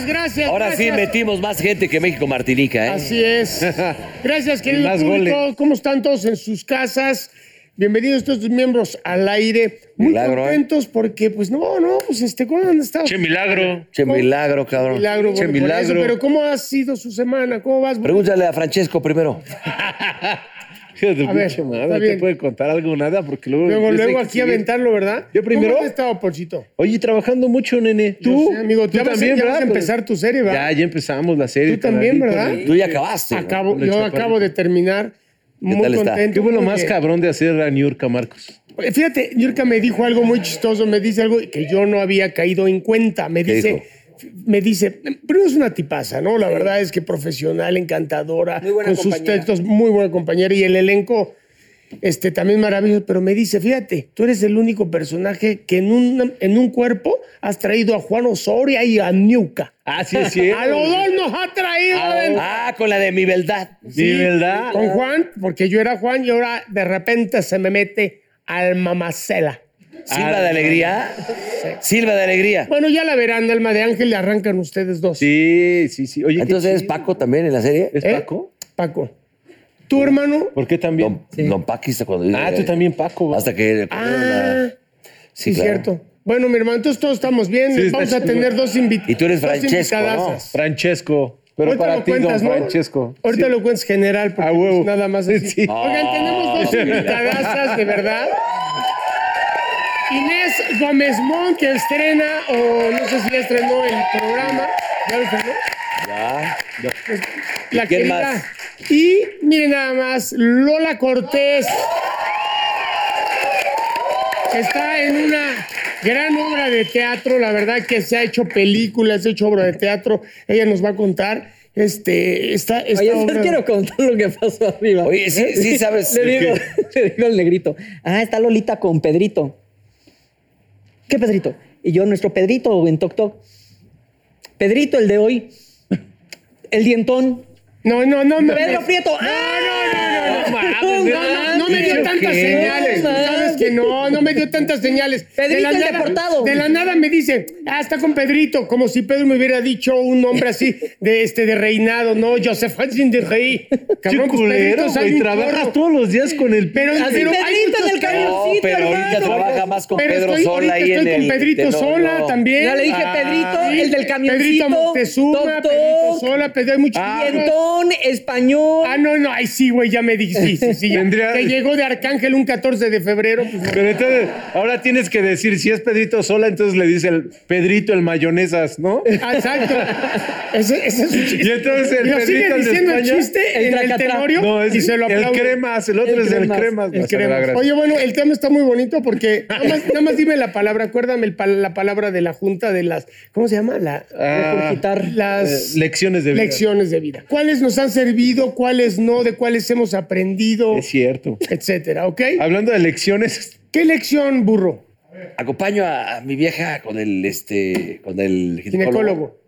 Gracias, gracias. Ahora sí metimos más gente que México Martinica, ¿eh? Así es. Gracias, querido más público. goles. ¿Cómo están todos en sus casas? Bienvenidos todos los miembros al aire. Muy Milagro, ¿eh? contentos porque, pues, no, no, pues, este, ¿cómo han estado? ¡Qué milagro! Che milagro, cabrón. Milagro, Che, bueno, milagro. eso, pero ¿cómo ha sido su semana? ¿Cómo vas? Pregúntale a Francesco primero. A ver, pinche madre, no te puede contar algo nada porque luego. Luego, aquí exhibir. aventarlo, ¿verdad? Yo primero. ¿Cómo has estado, Ponchito? Oye, trabajando mucho, nene. Tú. Sé, amigo, tú ya vas a- también, ya vas a ¿verdad? empezar tu serie, ¿verdad? Ya, ya empezamos la serie. Tú también, ¿verdad? Tú ya acabaste. ¿no? Acabo, el yo acabo de terminar. Muy tal está? contento. ¿Qué fue lo más cabrón de hacer a Niurka, Marcos? Fíjate, Yurka me dijo algo muy chistoso, me dice algo que yo no había caído en cuenta. Me ¿Qué dice, me dice, primero es una tipaza, ¿no? La verdad es que profesional, encantadora, Muy buena con sus textos, muy buena compañera y el elenco este, también maravilloso. Pero me dice, fíjate, tú eres el único personaje que en un, en un cuerpo has traído a Juan Osoria y a Niuca. Ah, sí, es cierto. A los dos nos ha traído. en- Ah, con la de mi verdad. Sí, ¿verdad? Con Juan, porque yo era Juan y ahora de repente se me mete al mamacela. Silva de alegría. Silva de alegría. Bueno, ya la verán, Alma de Ángel, le arrancan ustedes dos. Sí, sí, sí. Oye, Entonces eres. Paco también en la serie. ¿Es ¿Eh? Paco? Paco. ¿Tu hermano? ¿Por qué también? Don, don Paqui está cuando Ah, tú también, Paco. Hasta que. Ah, sí, claro. cierto. Bueno, mi hermano, entonces todos estamos bien. Sí, Vamos a tener dos invitados. Y tú eres Francesco, ¿no? Francesco. Pero para ti, don Francesco. Ahorita Sí. lo cuentas general, porque pues, nada más así. Sí. Oigan, tenemos dos invitadasas, de verdad. Inés Gómez Mon, que estrena, o no sé si ya estrenó el programa. ¿Ya lo estrenó? Ya. La quién querida. más? Y miren nada más, Lola Cortés. Está en una gran obra de teatro, la verdad que se ha hecho películas, se ha hecho obra de teatro. Ella nos va a contar. Este, esta, esta Oye, obra- yo quiero contar lo que pasó arriba. Oye, sí- sí sabes- Le digo, le digo al negrito, ah, está Lolita con Pedrito. ¿Qué Pedrito? Y yo, nuestro Pedrito en Toc Toc. Pedrito, el de hoy. El dientón. No, no, no. no, Pedro no. Prieto. No, no, no, no, no, no, no me dio ¿Dicho tantas señales. Que no, no me dio tantas señales. Pedrito el deportado. De la nada me dice, ah, está con Pedrito, como si Pedro me hubiera dicho un nombre así de este de reinado, no, Joseph Hudson de Rey. Qué Cabrón, pues culero, güey. Trabajas todos los días con el... Pero, Así, pero hay Pedrito en el. No, camioncito, pero ahorita hermano. trabaja más con Pero Pedro estoy, Sola ahorita ahí estoy en con el. Pedrito de- no, Sola no. también. Ya le dije Ah, Pedrito, sí. el del camioncito. Pedrito toc. Pedrito Sola, Pedro, hay muchos. Dientón, español. Ah, no, no, ay, sí, güey, ya me dijiste. Sí, Que llegó de Arcángel un 14 de febrero. Pero entonces, ahora tienes que decir, si es Pedrito sola, entonces le dice el Pedrito el mayonesas, ¿no? ah, exacto. Ese, ese es un chiste. Y entonces el Y lo sigue Pedrito el de diciendo el España, chiste el en el tenorio No, es y se lo el aplaude. cremas, el otro El es el cremas. cremas. El O sea, me da crema. gracia. Oye, bueno, el tema está muy bonito porque nada más, nada más dime la palabra, acuérdame el la palabra de la junta de las, ¿cómo se llama? La, Ah, Regurgitar. las eh, lecciones de vida. lecciones de vida. ¿Cuáles nos han servido? ¿Cuáles no? ¿De cuáles hemos aprendido? Es cierto. Etcétera, ¿ok? Hablando de lecciones, ¿Qué lección, burro? Acompaño a, a mi vieja con el este con el ginecólogo. Ginecólogo.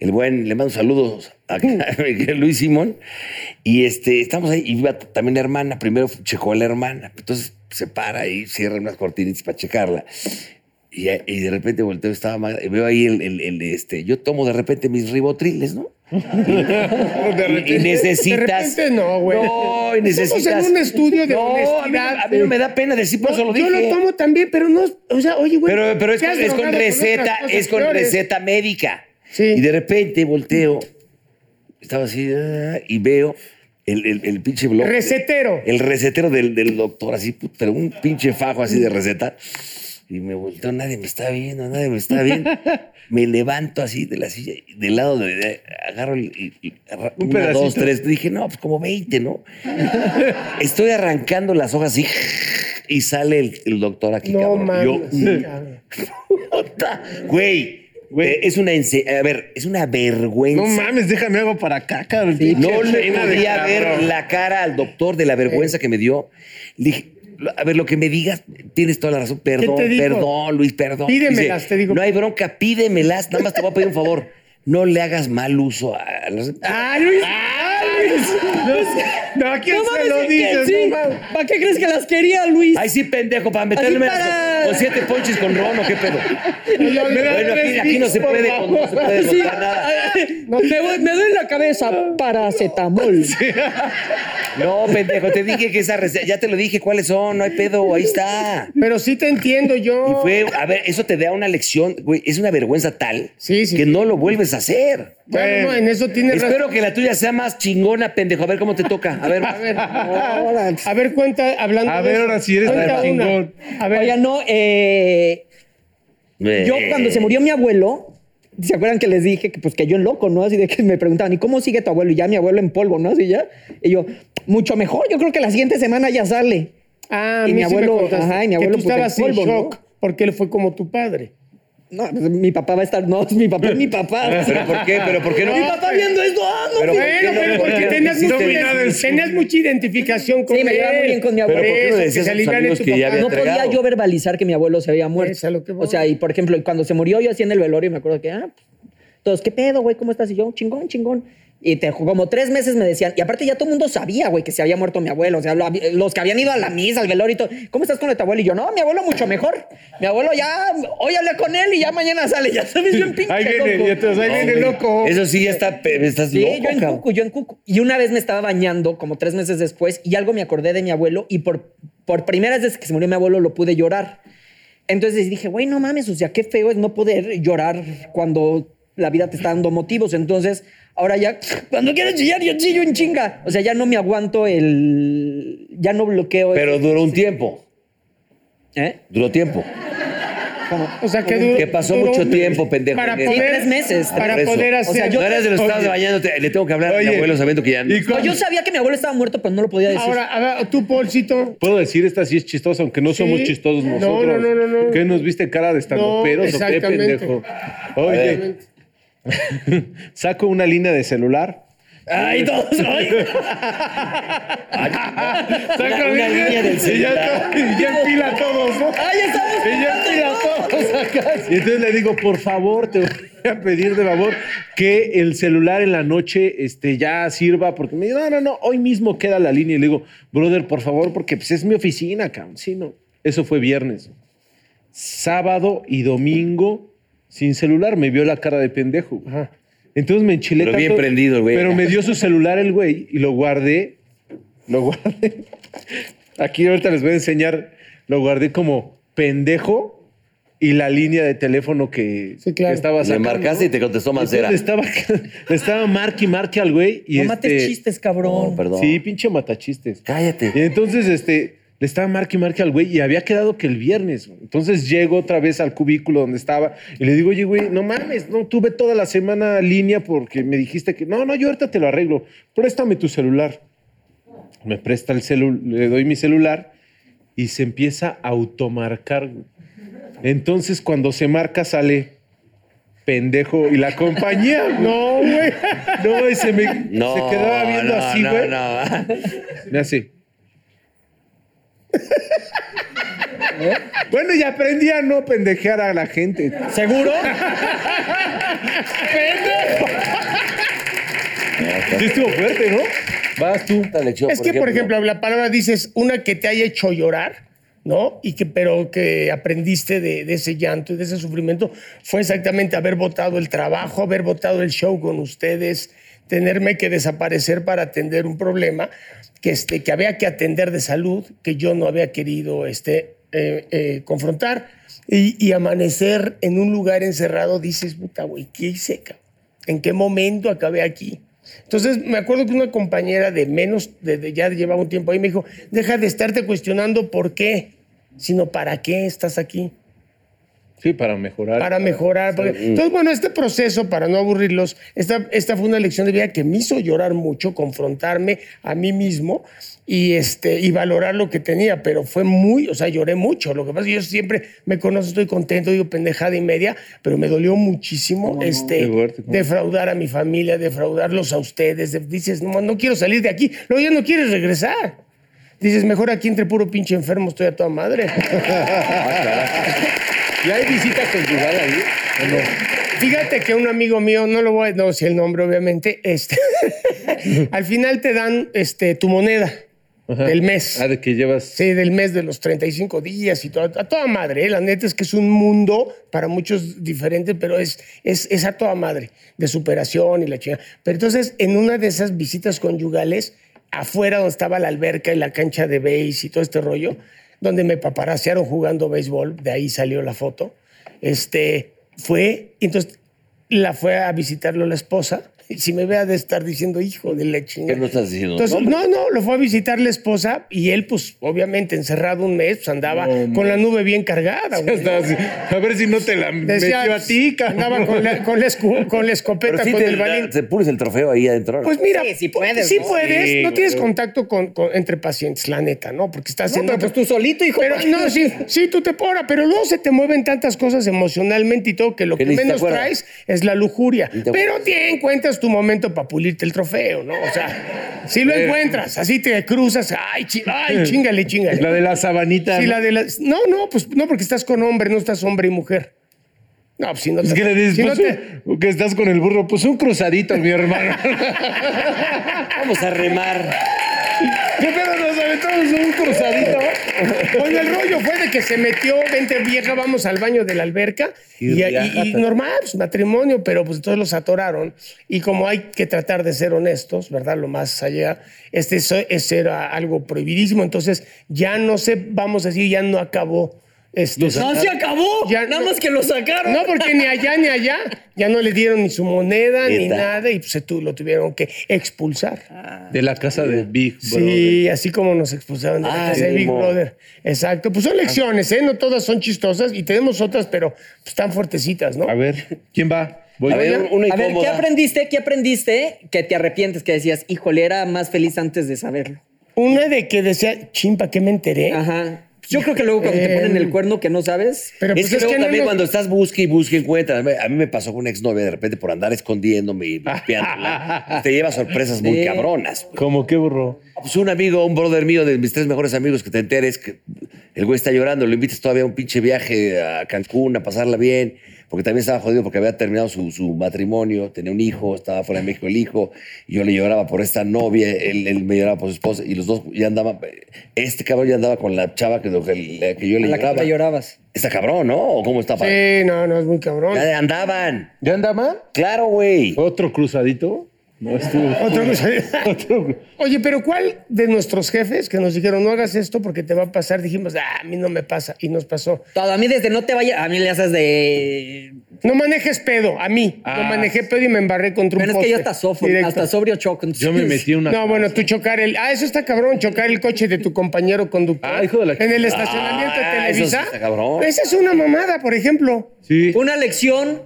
El buen, le mando saludos a, Luis Simón. Y este, estamos ahí, y iba también la hermana, primero checó a la hermana, entonces se para y cierra unas cortinitas para checarla. Y, y de repente volteo, estaba mal, y veo ahí el, el- el, este, yo tomo de repente mis ribotriles, ¿no? Y, y necesitas. De repente no, güey. No, y necesitas. Estamos en un estudio de no, a mí, honestidad. a mí no me da pena decir, por eso lo yo dije. lo tomo también, pero no, o sea, oye, güey. Pero, pero es, con, es receta, es con receta médica. Sí. Y de repente volteo, estaba así, ah, y veo el, el, el pinche blog. Recetero. El recetero del, del doctor, así, pero un pinche fajo así de receta. Y me volteo, nadie me está viendo, nadie me está viendo. me levanto así de la silla, del lado de, de- agarro el, y- y agarra- Un una, dos, tres. Dije, no, pues como 20, ¿no? Estoy arrancando las hojas así y sale el, el doctor aquí, No cabrón. Yo, sí, cabrón. Puta, Güey, eh, es una a ver, es una vergüenza. no mames, déjame algo para acá, cabrón. No le podía ver la cara al doctor de la vergüenza que me dio. Le dije, a ver, lo que me digas, tienes toda la razón. Perdón, perdón, Luis, perdón. Pídemelas, te digo. No hay bronca, pídemelas. Nada más te voy a pedir un favor. No le hagas mal uso a, a los- ¡Ah, Luis! ¡Ah, Luis! No, ¿a quién No se mames, lo dices? Sí. No. ¿Para qué crees que las quería, Luis? Ay, sí, pendejo, para meterme para- con siete ponches con ron o qué pedo. Me da Bueno, aquí, no se puede, no se puede Sí, nada. me, duele- me duele la cabeza. Paracetamol. No, pendejo, te dije que esa receta, ya te lo dije cuáles son, no hay pedo, ahí está. Pero sí te entiendo yo. Y fue, a ver, eso te da una lección, güey, es una vergüenza tal Sí, sí, que sí. no lo vuelves a hacer. Claro, no, en eso tienes razón. Espero que la tuya sea más chingona, pendejo. A ver cómo te toca. A ver. A ver, a ver, cuenta, hablando A de ver, eso, ahora sí eres una. chingón. A ver, Oigan, no, eh, yo cuando se murió mi abuelo, ¿se acuerdan que les dije que pues que yo en loco, ¿no? Así de que me preguntaban, ¿y cómo sigue tu abuelo? Y ya mi abuelo en polvo, ¿no? Así ya. Y yo, mucho mejor, yo creo que la siguiente semana ya sale. ah, y mi abuelo- ajá, y mi abuelo, que tú pues, en estabas en polvo, ¿no? shock porque él fue como tu padre. No, pues, mi papá va a estar, no, mi papá es mi papá. ¿Pero por qué? ¿Pero por qué no? Mi papá viendo esto, ah, no, Pero mi- ¿por qué Bueno, no? pero porque ¿Por qué tenías, no mucha, tenías mucha identificación con Sí, me llevaba muy bien con mi Pero abuelo. ¿por qué no Eso, le que decías a tus amigos que ya había no podía entregado? yo verbalizar que mi abuelo se había muerto. Lo que. O sea, y por ejemplo, cuando se murió yo así en el velorio, me acuerdo que, ah, todos, ¿qué pedo, güey? ¿Cómo estás? Y yo, chingón, chingón. Y te, como tres meses me decían, y aparte ya todo el mundo sabía, güey, que se había muerto mi abuelo. O sea, lo- los que habían ido a la misa, al velorio y todo, ¿cómo estás con tu abuelo? Y yo, no, mi abuelo mucho mejor. Mi abuelo ya, hoy hablé con él y ya mañana sale, ya sabes, yo en pinche Ahí viene, loco. y entonces ahí No, viene güey. loco. Eso sí, ya está, estás Sí, loco, yo en cabrón. cucu, yo en cucu. Y una vez me estaba bañando, como tres meses después, y algo me acordé de mi abuelo, y por, por primera vez que se murió mi abuelo lo pude llorar. Entonces dije, güey, no mames, o sea, qué feo es no poder llorar cuando la vida te está dando motivos. Entonces, ahora ya, cuando quiero chillar, yo chillo en chinga. O sea, ya no me aguanto el. Ya no bloqueo. el- Pero duró un tiempo. ¿Eh? Duró tiempo. ¿Cómo? O sea, que, duró- Que pasó duró- mucho tiempo, pendejo. Para Sí, poder, tres meses. Para poder O hacer. sea, yo- no eres de los Oye. bañándote. Le tengo que hablar a mi abuelo sabiendo que ya no. No, yo sabía que mi abuelo estaba muerto, pero no lo podía decir. Ahora, a ver, tú, Paulcito. Puedo decir, esta sí es chistosa, aunque no somos chistosos No, nosotros. no, no, no, no. ¿Qué nos viste cara de estandoperos No, o qué, pendejo? Oye, saco una línea de celular. Ay, todos. ay. Saca Una- una línea del y ya, celular. y ya empila a todos, ¿no? Ay, estamos. Y ya empila a todos acá. Y entonces le digo, por favor, te voy a pedir de favor que el celular en la noche este, ya sirva, porque me dice, no, no, no, hoy mismo queda la línea. Y le digo, brother, por favor, porque pues, es mi oficina, cabrón. Sí, no. Eso fue viernes. Sábado y domingo sin celular. Me vio la cara de pendejo. Entonces me enchilé Pero bien tanto, prendido güey. Pero me dio su celular el güey y lo guardé. Lo guardé. Aquí ahorita les voy a enseñar. Lo guardé como pendejo y la línea de teléfono que, Sí, claro. que estaba Le sacando. marcaste y te contestó Mancera. Le estaba, le estaba marque y marque al güey. Y No este, mates chistes, cabrón. No, perdón. Sí, pinche matachistes. Cállate. Y entonces, este, le estaba marque y marque al güey y había quedado que el viernes. güey. Entonces llego otra vez al cubículo donde estaba y le digo, oye, güey, no mames, no tuve toda la semana línea porque me dijiste que, no, no, yo ahorita te lo arreglo. Préstame tu celular. Me presta el celular, le doy mi celular y se empieza a automarcar. güey. Entonces, cuando se marca, sale pendejo y la compañía. No, güey. No, y se me No, se quedaba viendo no, así, no, güey. no. Me hace. Bueno, y aprendí a no pendejear a la gente. ¿Seguro? Sí estuvo fuerte, ¿no? Vas tú. Esta lección, Es que, por ejemplo, la palabra dices una que te haya hecho llorar, ¿no? Y que, pero que aprendiste de, de ese llanto y de ese sufrimiento fue exactamente haber votado el trabajo, haber votado el show con ustedes, tenerme que desaparecer para atender un problema que, este, que había que atender de salud, que yo no había querido este, eh, eh, confrontar. Y, amanecer en un lugar encerrado, dices, puta, güey, ¿qué hice? ¿En qué momento acabé aquí? Entonces, me acuerdo que una compañera de menos, de- ya llevaba un tiempo ahí, me dijo, deja de estarte cuestionando por qué, sino para qué estás aquí, Sí, para mejorar. para mejorar. porque- Entonces, bueno, este proceso, para no aburrirlos, esta, esta fue una lección de vida que me hizo llorar mucho, confrontarme a mí mismo y, este, y valorar lo que tenía, pero fue muy, o sea, lloré mucho. Lo que pasa es que yo siempre me conozco, estoy contento, digo pendejada y media, pero me dolió muchísimo este, defraudar a mi familia, defraudarlos a ustedes. de- dices, no, no quiero salir de aquí, luego ya no quieres regresar. Dices, mejor aquí entre puro pinche enfermo estoy a toda madre. ¿Y hay visita conyugal ahí? ¿O no? Fíjate que un amigo mío, no lo voy a no decir el nombre, obviamente, este, al final te dan este, tu moneda del mes. Ah, de que llevas. Sí, del mes de los 35 días y todo. A toda madre, ¿eh? la neta es que es un mundo para muchos diferente, pero es, es, es a toda madre, de superación y la chingada. Pero entonces, en una de esas visitas conyugales, afuera donde estaba la alberca y la cancha de base y todo este rollo, donde me paparasearon jugando béisbol, de ahí salió la foto, este, fue, entonces la fue a visitarlo la esposa, si me vea de estar diciendo, hijo de la chingada. ¿Qué no estás diciendo? Entonces, No, no, lo fue a visitar la esposa y él, pues, obviamente, encerrado un mes, pues andaba con la nube bien cargada. güey. Estaba así, A ver si no te la Decía, metió a ti, cabrón. Andaba con la, con la escu- con la escopeta, Pero sí con te, el balín. te pones el trofeo ahí adentro. Pues mira, Sí, sí puedes, sí ¿no? puedes, Sí, no tienes güey. contacto con, con- entre pacientes, la neta, ¿no? Porque estás No, en pero otro- pues tú solito, hijo. Pero no, sí, sí, tú te pora, pero luego se te mueven tantas cosas emocionalmente y todo que lo Que menos traes es la lujuria. Pero te encuentras tu momento para pulirte el trofeo, ¿no? O sea, si lo encuentras, así te cruzas, ay, chi- ay, chingale, chingale. La de la sabanita. Sí, ¿no? la de las- No, no, pues no, porque estás con hombre, no estás hombre y mujer. No, pues si no Es te- que le dices, si no pues, te- un- que estás con el burro, pues un cruzadito, mi hermano. Vamos a remar. ¿Qué pedo nos aventamos un cruzadito? Bueno, el rollo fue de que se metió, vente vieja, vamos al baño de la alberca. Y Y, y- riájate. y normal, pues matrimonio, pero pues todos los atoraron. Y como hay que tratar de ser honestos, ¿verdad? Lo más allá, este eso, eso era algo prohibidísimo. Entonces ya no sé, vamos a decir, ya no acabó. Este, No se acabó. Ya Nada no- más que lo sacaron. No, porque ni allá ni allá ya no le dieron ni su moneda ni nada y pues se tu- lo tuvieron que expulsar. De la casa de Big Brother. Sí, así como nos expulsaron de la Ay, casa de Big. Brother. Exacto. Pues son lecciones, ¿eh? No todas son chistosas y tenemos otras, pero pues, están fuertecitas, ¿no? A ver, ¿quién va? Voy A ver, una A ver, ¿qué aprendiste? ¿Qué aprendiste que te arrepientes? Que decías, híjole, era más feliz antes de saberlo. Una de que decía, chimpa, ¿qué me enteré? Ajá. Yo creo que luego cuando te ponen el cuerno que no sabes. Pero es pues que es luego que también cuando estás busque y busque encuentras. A mí me pasó con una exnovia de repente por andar escondiéndome y espiándola. te lleva sorpresas muy Sí. cabronas. ¿Cómo qué burro? Pues un amigo, un brother mío, de mis tres mejores amigos, que te enteres que el güey está llorando, lo invitas todavía a un pinche viaje a Cancún a pasarla bien, porque también estaba jodido porque había terminado su, su matrimonio, tenía un hijo, estaba fuera de México el hijo, y yo le lloraba por esta novia, él, él me lloraba por su esposa, y los dos ya andaban, este cabrón ya andaba con la chava que, que, que yo le A la que lloraba. le llorabas. Está cabrón, ¿no? ¿O cómo está? Sí, no, no, es muy cabrón. Ya andaban. ¿Ya andaban? Claro, güey. ¿Otro cruzadito? No, estuvo. Otra cosa. Otro- Oye, pero ¿cuál de nuestros jefes que nos dijeron no hagas esto porque te va a pasar? Dijimos, ah, a mí no me pasa y nos pasó. Todo, a mí desde no te vayas, a mí le haces de... No manejes pedo, a mí. Ah. No manejé pedo y me embarré contra Bueno, un es que yo poste. hasta, Directo. hasta sobrio choco. Yo me metí una. No, bueno, tú chocar el. Ah, eso está cabrón, chocar el coche de tu compañero conductor. Ah, hijo de la En el estacionamiento Ah, de eso Televisa. sí está cabrón. Esa es una mamada, por ejemplo. Sí. Una lección,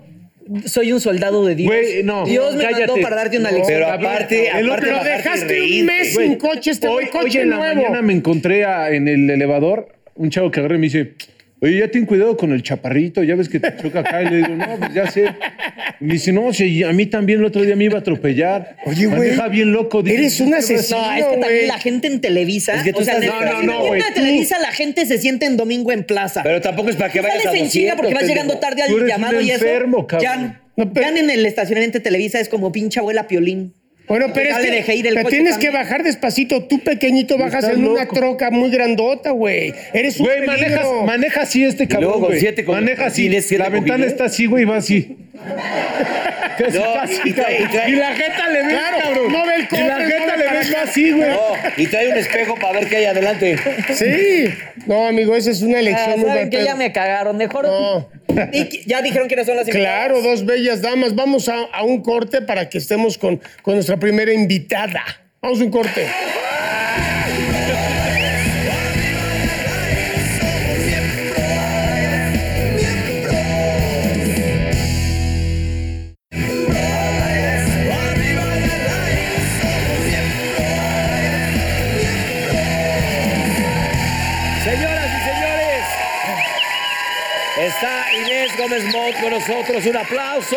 soy un soldado de Dios. Güey, no, Dios me cállate. mandó para darte una lección. Pero aparte, aparte Pero dejaste un mes sin coche, este hoy, coche hoy en la nuevo. mañana me encontré a- en el elevador un chavo que agarré y me dice, oye, ya ten cuidado con el chaparrito, ya ves que te choca acá. Y le digo, no, pues ya sé. Y me dice, no, si a mí también el otro día me iba a atropellar. Oye, güey, Maneja bien loco. Dije, eres un "¿Qué asesino. No, es que güey. también la gente en Televisa. Es que tú o sea, estás- no, no, no, estacionamiento güey, de tú- Televisa la gente se siente en domingo en plaza. Pero tampoco es para que vayas a sales en 200, chinga porque vas pendejo. llegando tarde Tú al eres llamado un y eso. enfermo, cabrón. Jan, No, pero- Jan en el estacionamiento de Televisa es como pinche abuela piolín. Bueno, pero Ya es le que dejé ir el te coche tienes también. que bajar despacito. Tú pequeñito bajas Estás en una loco. troca muy grandota, güey. Eres un Güey, peligro. manejas, maneja así este luego cabrón, con güey. siete con- Maneja así. tienes siete La ventana está así, güey, va así. Casi, No, casi, y trae- y cabrón. trae- Y la jeta le Claro, cabrón. no ve el Y cofre, la no jeta ve le para acá. así, güey. No, y trae un espejo para ver qué hay adelante. Sí. No, amigo, esa es una Ah, elección muy ¿Saben que buena. ya me cagaron? Mejor. No. Ya dijeron no son las Claro, invitadas. dos bellas damas. Vamos a, a un corte para que estemos con, con nuestra primera invitada. Vamos a un corte. Gómez Mont con nosotros. Un aplauso.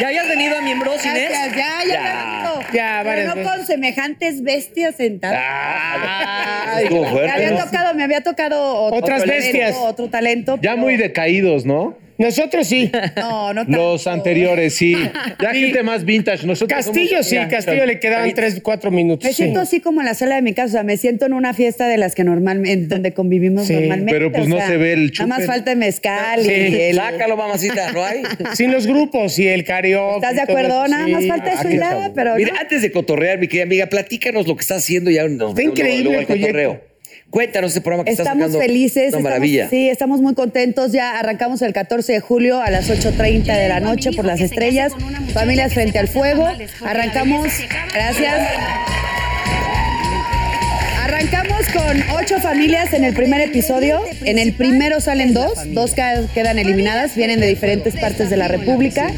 ¿Ya habías venido a Miembros, Inés? Gracias, ya, ya, Ya. ya. Ya, Pero no veces. con semejantes bestias sentadas. Ah, me había ¿no? tocado, me había tocado otro Otras talento, bestias. Otro talento. Ya pero- muy decaídos, ¿no? Nosotros sí. No, no tanto. Los anteriores, sí. Ya Sí. gente más vintage. Nosotros Castillo somos- sí, Castillo le quedaban tres, cuatro minutos. Me sí. siento así como en la sala de mi casa, o sea, me siento en una fiesta de las que normalmente, donde convivimos Sí, normalmente. pero pues o no sea, se ve el Nada más chupe. falta el mezcal Sí. y el... Sácalo, mamacita, ¿no hay? Sin los grupos y el karaoke. ¿Estás de y todo acuerdo? eso, Nada sí. más falta eso Ah, y qué ya, sabor. pero Mira, no. antes de cotorrear, mi querida amiga, platícanos lo que estás haciendo ya. Está increíble luego, el proyecto. Cuéntanos ese programa que estás Estamos sacando. felices. Una estamos- maravilla. sí, estamos muy contentos. Ya arrancamos el 14 de julio a las 8.30 de la noche por las estrellas. Familias frente al fuego. Arrancamos. Gracias. Arrancamos con ocho familias en el primer episodio. En el primero salen dos, dos quedan eliminadas, vienen de diferentes partes de la República.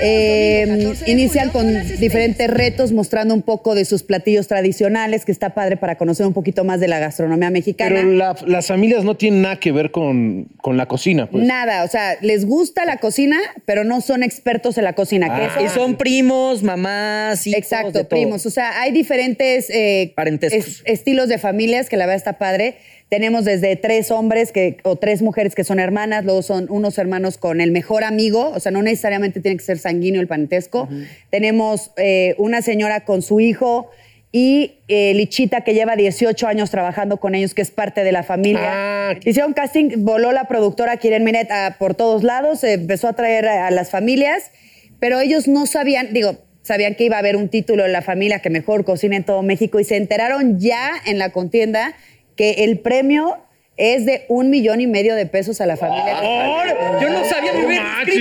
Eh, inician con diferentes retos mostrando un poco de sus platillos tradicionales, que está padre para conocer un poquito más de la gastronomía mexicana. Pero la- las familias no tienen nada que ver con, con la cocina, pues. Nada, o sea, les gusta la cocina, pero no son expertos en la cocina. que Ah. eso- Y son primos, mamás, hijos, de Exacto, todo. primos. O sea, hay diferentes eh, Parentescos. es- estilos de familias que la verdad está padre. Tenemos desde tres hombres que, o tres mujeres que son hermanas, luego son unos hermanos con el mejor amigo, o sea, no necesariamente tiene que ser sanguíneo el parentesco. Tenemos eh, una señora con su hijo y eh, Lichita que lleva 18 años trabajando con ellos, que es parte de la familia. Ah, Hicieron casting, voló la productora Kiren Minet a- por todos lados, eh, empezó a traer a, a las familias, pero ellos no sabían, digo, sabían que iba a haber un título en la familia que mejor cocina en todo México y se enteraron ya en la contienda que el premio es de un millón y medio de pesos a la familia. ¡Ahora! Yo no sabía,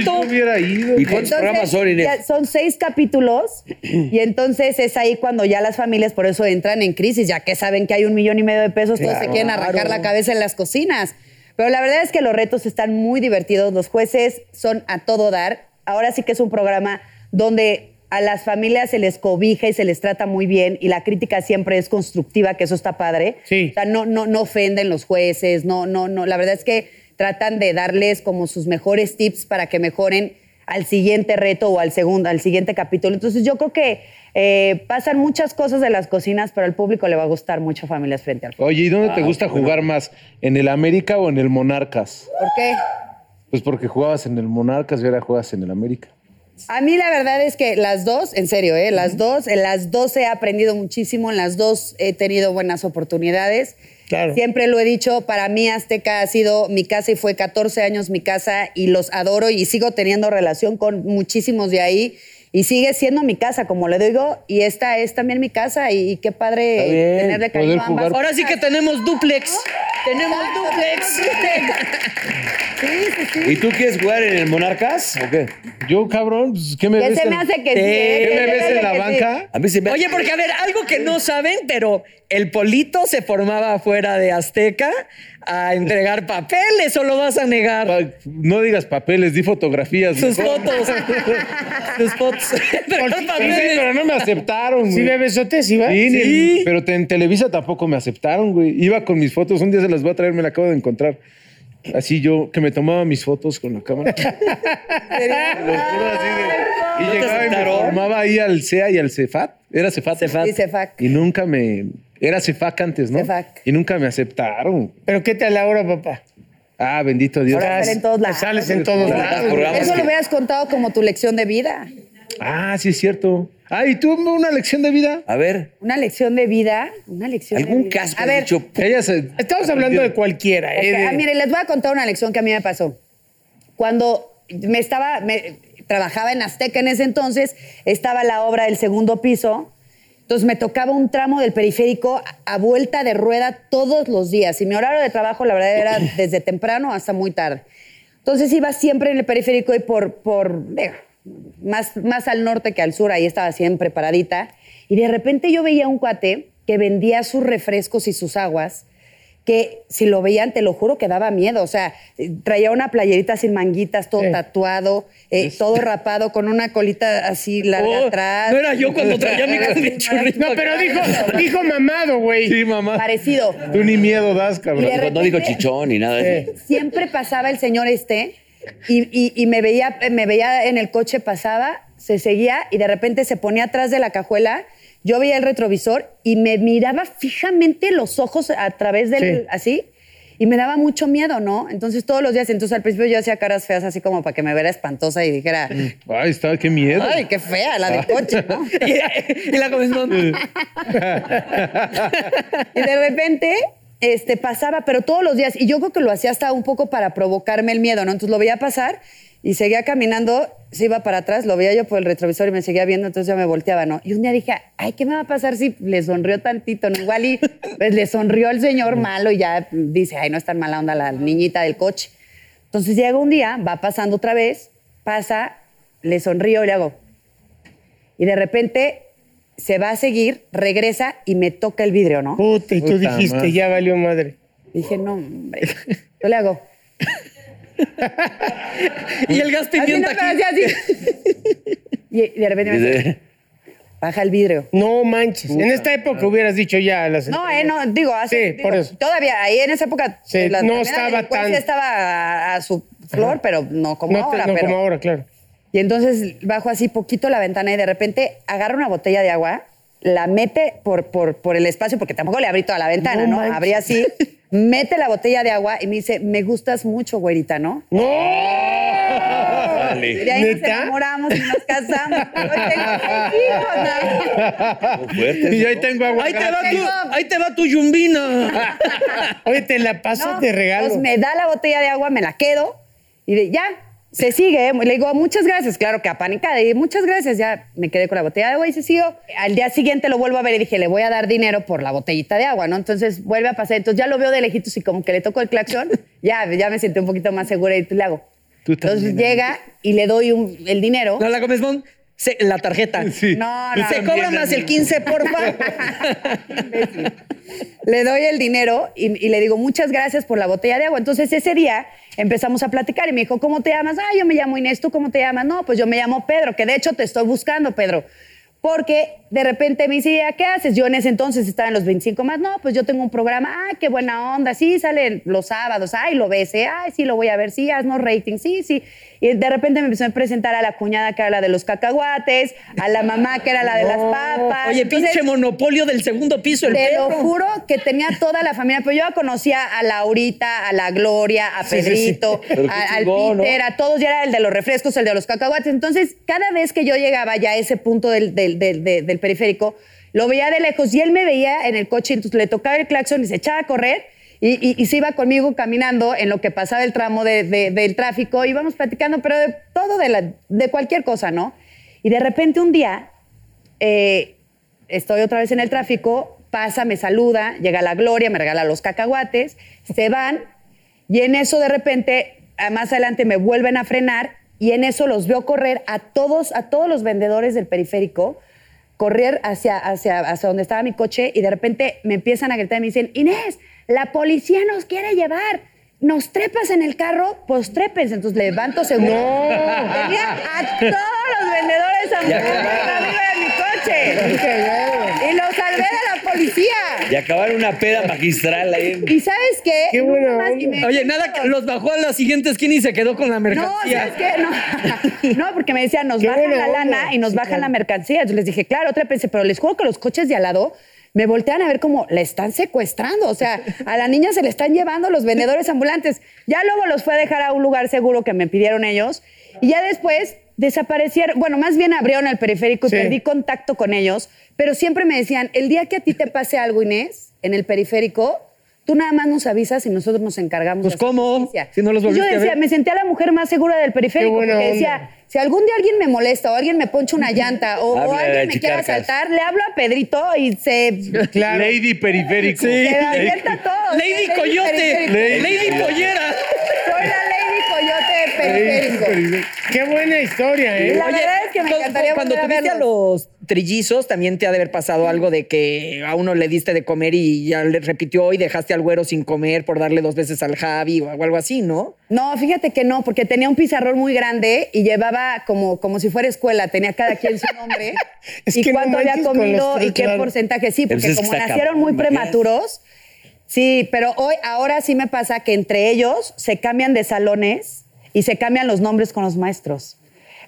No hubiera ido. ¿Y cuántos programas son, Inés? son seis capítulos y entonces es ahí cuando ya las familias por eso entran en crisis, ya que saben que hay un millón y medio de pesos, todos se quieren arrancar la cabeza en las cocinas. Pero la verdad es que los retos están muy divertidos, los jueces son a todo dar. Ahora sí que es un programa donde a las familias se les cobija y se les trata muy bien y la crítica siempre es constructiva, que eso está padre. Sí. O sea, no, no, no ofenden los jueces, no, no, no. La verdad es que tratan de darles como sus mejores tips para que mejoren al siguiente reto o al segundo, al siguiente capítulo. Entonces yo creo que eh, pasan muchas cosas de las cocinas, pero al público le va a gustar mucho Familias Frente al Fuego. Oye, ¿y dónde Ah, te gusta jugar más? ¿En el América o en el Monarcas? ¿Por qué? Pues porque jugabas en el Monarcas y ahora juegas en el América. A mí la verdad es que las dos, en serio, ¿eh? las dos, en las dos he aprendido muchísimo, en las dos he tenido buenas oportunidades. Claro. Siempre lo he dicho, para mí Azteca ha sido mi casa y fue 14 años mi casa y los adoro y sigo teniendo relación con muchísimos de ahí y sigue siendo mi casa, como le digo, y esta es también mi casa y, y qué padre bien, tenerle cariño poder a ambas. jugar. Ahora sí que tenemos duplex. Tenemos duplex. Sí, sí, sí. ¿Y tú quieres jugar en el Monarcas o qué? Yo, cabrón, pues, ¿qué me ¿Qué ves? se en- me hace que sí? ¿eh? ¿Qué ¿Qué me ves en la banca? A mí se me Oye, porque a ver, algo que no saben, pero el Polito se formaba fuera de Azteca a entregar papeles, ¿o lo vas a negar? Pa- No digas papeles, di fotografías. Sus mejor. fotos. Sus fotos. Entregar Sí, pero no me aceptaron, ¿Sí güey. sí va? Sí, ni Sí. en- pero te- en Televisa tampoco me aceptaron, güey. Iba con mis fotos, un día se las voy a traer, me la acabo de encontrar. Así yo, que me tomaba mis fotos con la cámara. Y ¿No te llegaba y me formaba ahí al CEA y al CEFAT. Era CEFAT. Cefat. Sí, Cefac. Y nunca me... Era CEFAC antes, ¿no? Cefac. Y nunca me aceptaron. ¿Pero qué tal ahora, papá? Ah, bendito Dios. Ahora sale en todos lados. Sales en todos lados. Eso lo hubieras contado como tu lección de vida. Ah, sí es cierto. Ah, ¿y tú una lección de vida? A ver, Una lección de vida, una lección de ¿algún vida. caso que A has ver, dicho? Ella se... Estamos hablando de cualquiera. ¿eh? ok, De- ah, mire, les voy a contar una lección que a mí me pasó. Cuando me estaba, me- trabajaba en Azteca en ese entonces, estaba la obra del segundo piso, entonces me tocaba un tramo del periférico a, vuelta de rueda todos los días y mi horario de trabajo la verdad era desde temprano hasta muy tarde. Entonces iba siempre en el periférico y por, por digo, más, más al norte que al sur, ahí estaba siempre paradita. Y de repente yo veía un cuate que vendía sus refrescos y sus aguas, que si lo veían, te lo juro que daba miedo. O sea, traía una playerita sin manguitas, todo Sí. tatuado, eh, todo rapado, con una colita así larga Oh, atrás. no era yo cuando traía mi caprichurrito. No, pero dijo, dijo mamado, güey. Sí, mamá. Parecido. Tú ni miedo das, cabrón. No digo chichón ni nada de eso. siempre pasaba el señor este y, y- y me, veía, me veía en el coche, pasaba, se seguía y de repente se ponía atrás de la cajuela. Yo veía el retrovisor y me miraba fijamente los ojos a través del, Sí. así, y me daba mucho miedo, ¿no? Entonces todos los días, entonces al principio yo hacía caras feas así como para que me viera espantosa y dijera, Ay, está, qué miedo. ay, qué fea la de coche, ¿no? y, y la comenzó. Y de repente este, pasaba, pero todos los días. Y yo creo que lo hacía hasta un poco para provocarme el miedo, ¿no? Entonces lo veía pasar y seguía caminando, se iba para atrás, lo veía yo por el retrovisor y me seguía viendo, entonces ya me volteaba, ¿no? Y un día dije, ay, ¿qué me va a pasar si le sonrió tantito? ¿no? Igual y pues, le sonrió el señor malo y ya dice, ay, no es tan mala onda la niñita del coche. Entonces llega un día, va pasando otra vez, pasa, le sonrío y le hago. Y de repente se va a seguir, regresa y me toca el vidrio, ¿no? Puta, y tú Puta dijiste, madre. ya valió madre. Dije, no, hombre. Yo le hago. y el gas Así, pimienta aquí. así, así. Y de repente me dice, baja el vidrio. No manches. En esta época hubieras dicho ya las No, eh, no, digo, hace, Sí, digo, por eso. todavía ahí en esa época Sí, la no estaba tan- estaba a, a su flor, pero no como no, ahora. no pero- como ahora, claro. Y entonces bajo así poquito la ventana y de repente agarra una botella de agua, la mete por, por, por el espacio, porque tampoco le abrí toda la ventana, No ¿no? Abrí así, mete la botella de agua y me dice, me gustas mucho, güerita, ¿no? ¡No! Y de ahí nos ¿Neta? enamoramos y nos casamos. Hoy tengo Y ahí ¿no? tengo agua. Ahí te, va tu, ahí te va tu yumbina. Oye, te la paso No, de regalo. Pues me da la botella de agua, me la quedo y de, ya, se sigue. ¿eh? Le digo, muchas gracias, claro que apanicada. Y muchas gracias, ya me quedé con la botella de agua y se siguió. Al día siguiente lo vuelvo a ver y dije, le voy a dar dinero por la botellita de agua, ¿no? Entonces vuelve a pasar. Entonces ya lo veo de lejitos y como que le toco el claxon, ya, ya me sentí un poquito más segura y tú le hago. Tú Entonces llega y le doy un- el dinero. No, la comenzón. Se- la tarjeta. Sí. No, no. Se cobra más el 15, porfa. le doy el dinero y, y le digo, muchas gracias por la botella de agua. Entonces ese día empezamos a platicar y me dijo, ¿cómo te llamas? Ah, yo me llamo Inés, ¿tú cómo te llamas? No, pues yo me llamo Pedro, que de hecho te estoy buscando, Pedro. Porque de repente me dice, "¿Ya ¿qué haces? Yo en ese entonces estaba en los 25 más. No, pues yo tengo un programa. Ah, qué buena onda. Sí, sale los sábados. Ay, lo ves. ¿eh? Ay, sí, lo voy a ver. Sí, haznos rating. Sí, sí. Y de repente me empezó a presentar a la cuñada que era la de los cacahuates, a la mamá que era la de las papas. Oye, Entonces, pinche monopolio del segundo piso, el te perro. lo juro que tenía toda la familia, pero yo ya conocía a Laurita, a la Gloria, a Sí, sí, sí. Pedrito, al. Peter, a todos, ya era el de los refrescos, el de los cacahuates. Entonces, cada vez que yo llegaba ya a ese punto del, del- del- del- del periférico, lo veía de lejos y él me veía en el coche, entonces le tocaba el claxon y se echaba a correr. Y, se iba conmigo caminando en lo que pasaba el tramo de- de- del tráfico, íbamos platicando, pero de todo, de, la- de cualquier cosa, ¿no? Y de repente un día, eh, estoy otra vez en el tráfico, pasa, me saluda, llega la Gloria, me regala los cacahuates, se van y en eso de repente, a más adelante me vuelven a frenar y en eso los veo correr a todos, a todos los vendedores del periférico, correr hacia, hacia, hacia donde estaba mi coche y de repente me empiezan a gritar y me dicen, Inés, la policía nos quiere llevar. ¿Nos trepas en el carro? Pues trépense. Entonces levanto seguro. No. Tenía a todos los vendedores de mi coche. Y los salvé de la policía. Y acabar una peda magistral ahí. en- ¿Y sabes qué? Qué me- Oye, nada, que los bajó a la siguiente esquina y se quedó con la No, mercancía. ¿sabes qué? No, no porque me decían, nos Qué bajan la lana onda. y nos Sí, bajan claro. la mercancía. Entonces les dije, claro, trépense, pero les juro que los coches de al lado me voltean a ver como la están secuestrando. O sea, a la niña se le están llevando los vendedores ambulantes. Ya luego los fue a dejar a un lugar seguro que me pidieron ellos. Y ya después desaparecieron, bueno, más bien abrieron el periférico y Sí. perdí contacto con ellos, pero siempre me decían, el día que a ti te pase algo, Inés, en el periférico, tú nada más nos avisas y nosotros nos encargamos. Pues, de ¿cómo? justicia". Si no los Y yo volviste a decía, ver. me sentía la mujer más segura del periférico, Qué buena porque onda. decía, si algún día alguien me molesta o alguien me poncha una llanta o, alguien me quiere asaltar, le hablo a Pedrito y se... Claro. Lady Periférico. Sí. Se avienta todo. Lady Soy Coyote. periférico. Lady Pollera. Soy la Lady Coyote periférico. Qué buena historia, ¿eh? La verdad es que me encantaría Cuando a tuviste a verlos. los trillizos, también te ha de haber pasado algo de que a uno le diste de comer y ya le repitió y dejaste al güero sin comer por darle dos veces al Javi o algo así, ¿no? No, fíjate que no, porque tenía un pizarrón muy grande y llevaba como, como si fuera escuela, tenía cada quien su nombre Es y que no cuánto había comido y qué claro. porcentaje. Sí, porque como nacieron muy prematuros, sí, pero hoy, ahora sí me pasa que entre ellos se cambian de salones y se cambian los nombres con los maestros.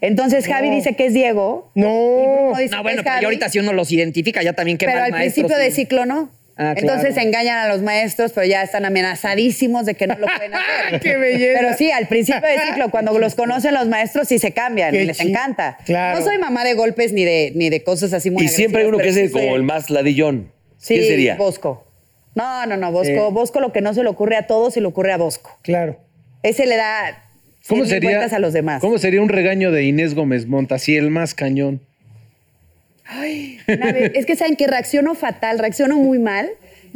Entonces Javi dice que es Diego. No. Dice No, que bueno, es pero Javi, ya ahorita si uno los identifica, ya también que Pero mal al principio de ciclo no. Ah, claro. Entonces engañan a los maestros, pero ya están amenazadísimos de que no lo pueden hacer. ¡Qué belleza! Pero sí, al principio de ciclo, cuando los conocen los maestros, sí se cambian Qué y les encanta. claro. No soy mamá de golpes ni de, ni de cosas así muy Y siempre hay uno que es sí como soy- el más ladillón. Sí, ¿Quién sería? Bosco. No, no, no, Bosco. Bosco lo que no se le ocurre a todos se le ocurre a Bosco. Claro. Ese le da ¿Cómo sería, vueltas a los demás. ¿Cómo sería un regaño de Inés Gómez Monta? Así el más cañón. Vez- es que saben que reacciono fatal, reacciono muy mal.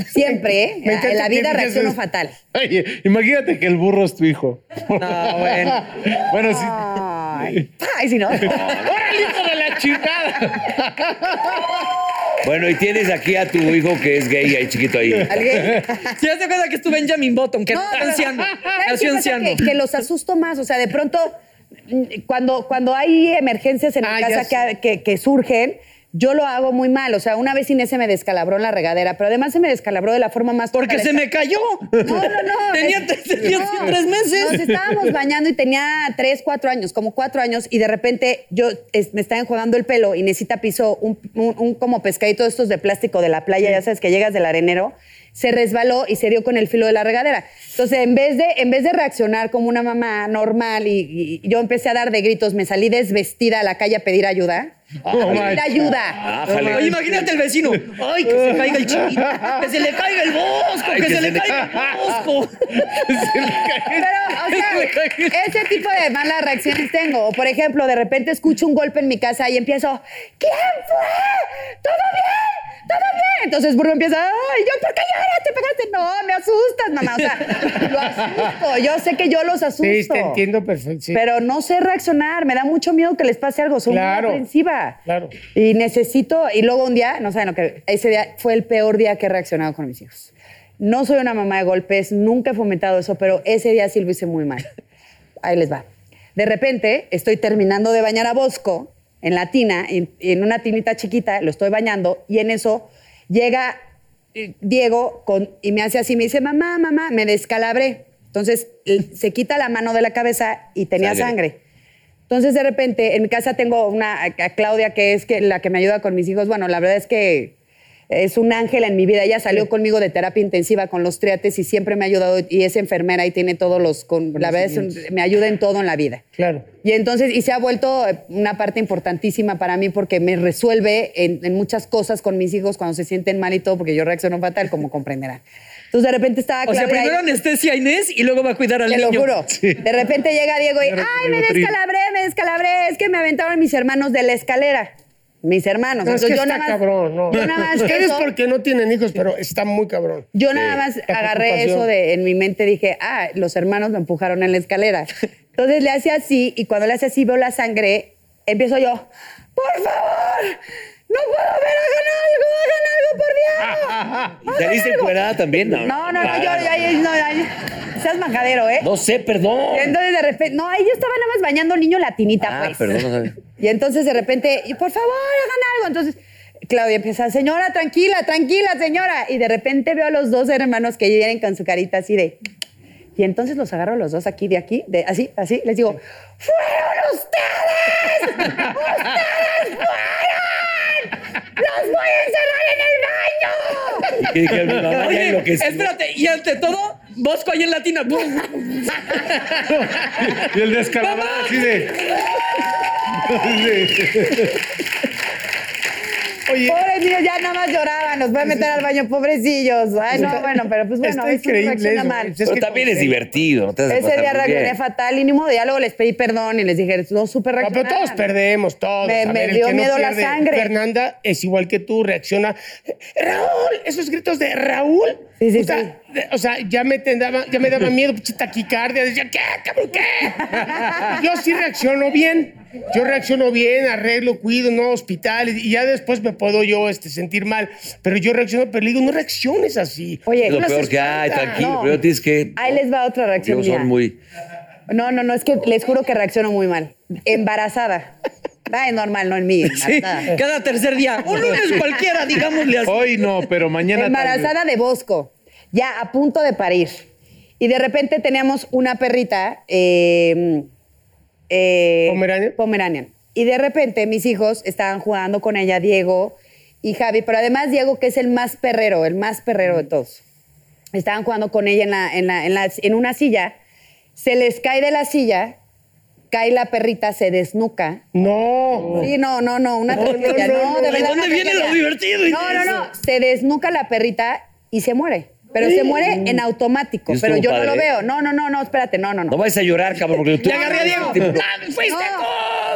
Siempre, ¿eh? Me encanta En la vida reacciono fatal. Oye, imagínate que el burro es tu hijo. No, bueno. bueno, sí. Ay, ay, si no. ¡Órale, hijo de la chingada! Bueno, y tienes aquí a tu hijo que es gay ahí chiquito ahí. ¿Alguien? Si te cuenta que es tu Benjamin Button, que No, está pero-. Que, que los asusto más. O sea, de pronto, mm, cuando, cuando hay emergencias en Ah, mi ya casa que, que- que surgen, yo lo hago muy mal. O sea, una vez Inés se me descalabró en la regadera, pero además se me descalabró de la forma más... Porque se me cayó. No, no, no. Tenía, Es- tenía no. tres meses. Nos estábamos bañando y tenía tres, cuatro años, como cuatro años, y de repente yo es- me estaba enjuagando el pelo y necesita pisó un, un- un como pescadito de estos de plástico de la playa, ya sabes que llegas del arenero, se resbaló y se dio con el filo de la regadera. Entonces, en vez de, en vez de reaccionar como una mamá normal y, y yo empecé a dar de gritos, me salí desvestida a la calle a pedir ayuda. Pedir manches. ayuda. Ájale. Oye, imagínate el vecino. Ay, que se caiga el chiquito. Que se le caiga el bosco. Ay, que, se, le caiga el bosco. Pero, o sea, ese tipo de malas reacciones tengo. O, por ejemplo, de repente escucho un golpe en mi casa y empiezo, ¿quién fue? ¿Todo bien? ¿Todo bien? Entonces Bruno empieza, ay, yo, ¿por qué lloras? ¿Te pegaste? No, me asustas, mamá. O sea, lo asusto. Yo sé que yo los asusto. Sí, te entiendo perfecto. sí. Pero no sé reaccionar, me da mucho miedo que les pase algo, soy Claro, muy aprensiva. Claro. Y necesito, y luego un día, no saben lo que, ese día fue el peor día que he reaccionado con mis hijos. No soy una mamá de golpes, nunca he fomentado eso, pero ese día sí lo hice muy mal. Ahí les va. De repente estoy terminando de bañar a Bosco en la tina, en, en una tinita chiquita, lo estoy bañando, y en eso llega eh, Diego con, y me hace así, me dice, mamá, mamá, me descalabré. Entonces se quita la mano de la cabeza y tenía Sangre. sangre. Entonces, de repente, en mi casa tengo una, a Claudia, que es que, la que me ayuda con mis hijos. Bueno, la verdad es que es un ángel en mi vida. Ella salió conmigo de terapia intensiva con los triates y siempre me ha ayudado y es enfermera y tiene todos los... Con, la verdad es me ayuda en todo en la vida. Claro. Y entonces, y se ha vuelto una parte importantísima para mí porque me resuelve en, en muchas cosas con mis hijos cuando se sienten mal y todo, porque yo reacciono fatal, como comprenderán. Entonces, de repente estaba O sea, Claudia ahí- primero anestesia a Inés y luego va a cuidar al te lo niño. juro. De repente llega Diego y, ay, me Ribotril". descalabré, me descalabré. Es que me aventaron mis hermanos de la escalera. Mis hermanos. No, es Entonces, que yo está nada más, cabrón, no. Yo nada más Ustedes eso- porque no tienen hijos, pero está muy cabrón. yo nada más la agarré eso de en mi mente dije, ah, los hermanos me empujaron en la escalera. Entonces le hace así y cuando le hace así veo la sangre, empiezo yo, por favor, no puedo ver, hagan algo, hagan algo, por Dios. ¿Y ¿Saliste encuerada también? No, No, no, no, yo, yo, yo- no, seas majadero, ¿eh? No sé, perdón. Y entonces de repente, no, ahí yo estaba nada más bañando al niño en la tinita, Ah, pues. perdón, no. Y entonces de repente, y por favor, hagan algo. Entonces Claudia empieza, señora, tranquila, tranquila, señora. Y de repente veo a los dos hermanos que vienen con su carita así de... Y entonces los agarro a los dos aquí, de aquí, de así, así, les digo, ¡fueron ustedes! ¡Ustedes fueron! ¡Los voy a encerrar en el baño! ¿Y qué dije? Mi mamá ya Oye, enloqueció. espérate, y ante todo, Bosco ahí en Latina. Y el descalabrado así de. Oye, Pobres niños, ya nada más lloraban, nos voy a meter al baño, pobrecillos. Ay, no, bueno, pero pues bueno, está eso increíble reacciona eso. mal. Es Pero que también como es divertido. ¿no? Te vas a Ese pasar día reaccioné fatal y ni modo, ya luego les pedí perdón y les dije, no supe No, reaccionar. pero todos perdemos, todos. Me- me ver, dio no miedo la sangre. Fernanda es igual que tú, reacciona. Raúl, esos gritos de Raúl. Sí, sí, o, sea, sí. de- o sea, ya me, te daba, ya me daba miedo, pinche taquicardia. Decía, ¿qué, cabrón, qué? Yo sí reacciono bien. Yo reacciono bien, arreglo, cuido, no hospitales. Y ya después me puedo yo este, sentir mal. Pero yo reacciono, pero le digo, no reacciones así. Oye, Es lo peor que hay, tranquilo. No. Pero tienes que. Ahí les va otra reacción mía. son muy. No, no, no, es que les juro que reacciono muy mal. Embarazada. Ay, normal, no en mí. Sí, embarazada. cada tercer día. Un lunes cualquiera, digámosle así. Hoy no, pero mañana. Embarazada de Bosco, ya a punto de parir. Y de repente teníamos una perrita, eh, eh, ¿Pomeranian? Pomeranian. Y de repente mis hijos estaban jugando con ella, Diego y Javi, pero además Diego, que es el más perrero, el más perrero de todos. Estaban jugando con ella en, la- en, la- en la- en una silla, se les cae de la silla, cae la perrita, se desnuca. No. Sí, no, no, no, una No, tragedia. no, No, no, de verdad. ¿Dónde una viene lo divertido No, no, no. Se desnuca la perrita y se muere. Pero se muere en automático. Eso Pero yo no lo padre. veo. No, no, no, no, espérate, no, no, no. No vayas a llorar, cabrón, porque tú... Le agarré a Diego. No,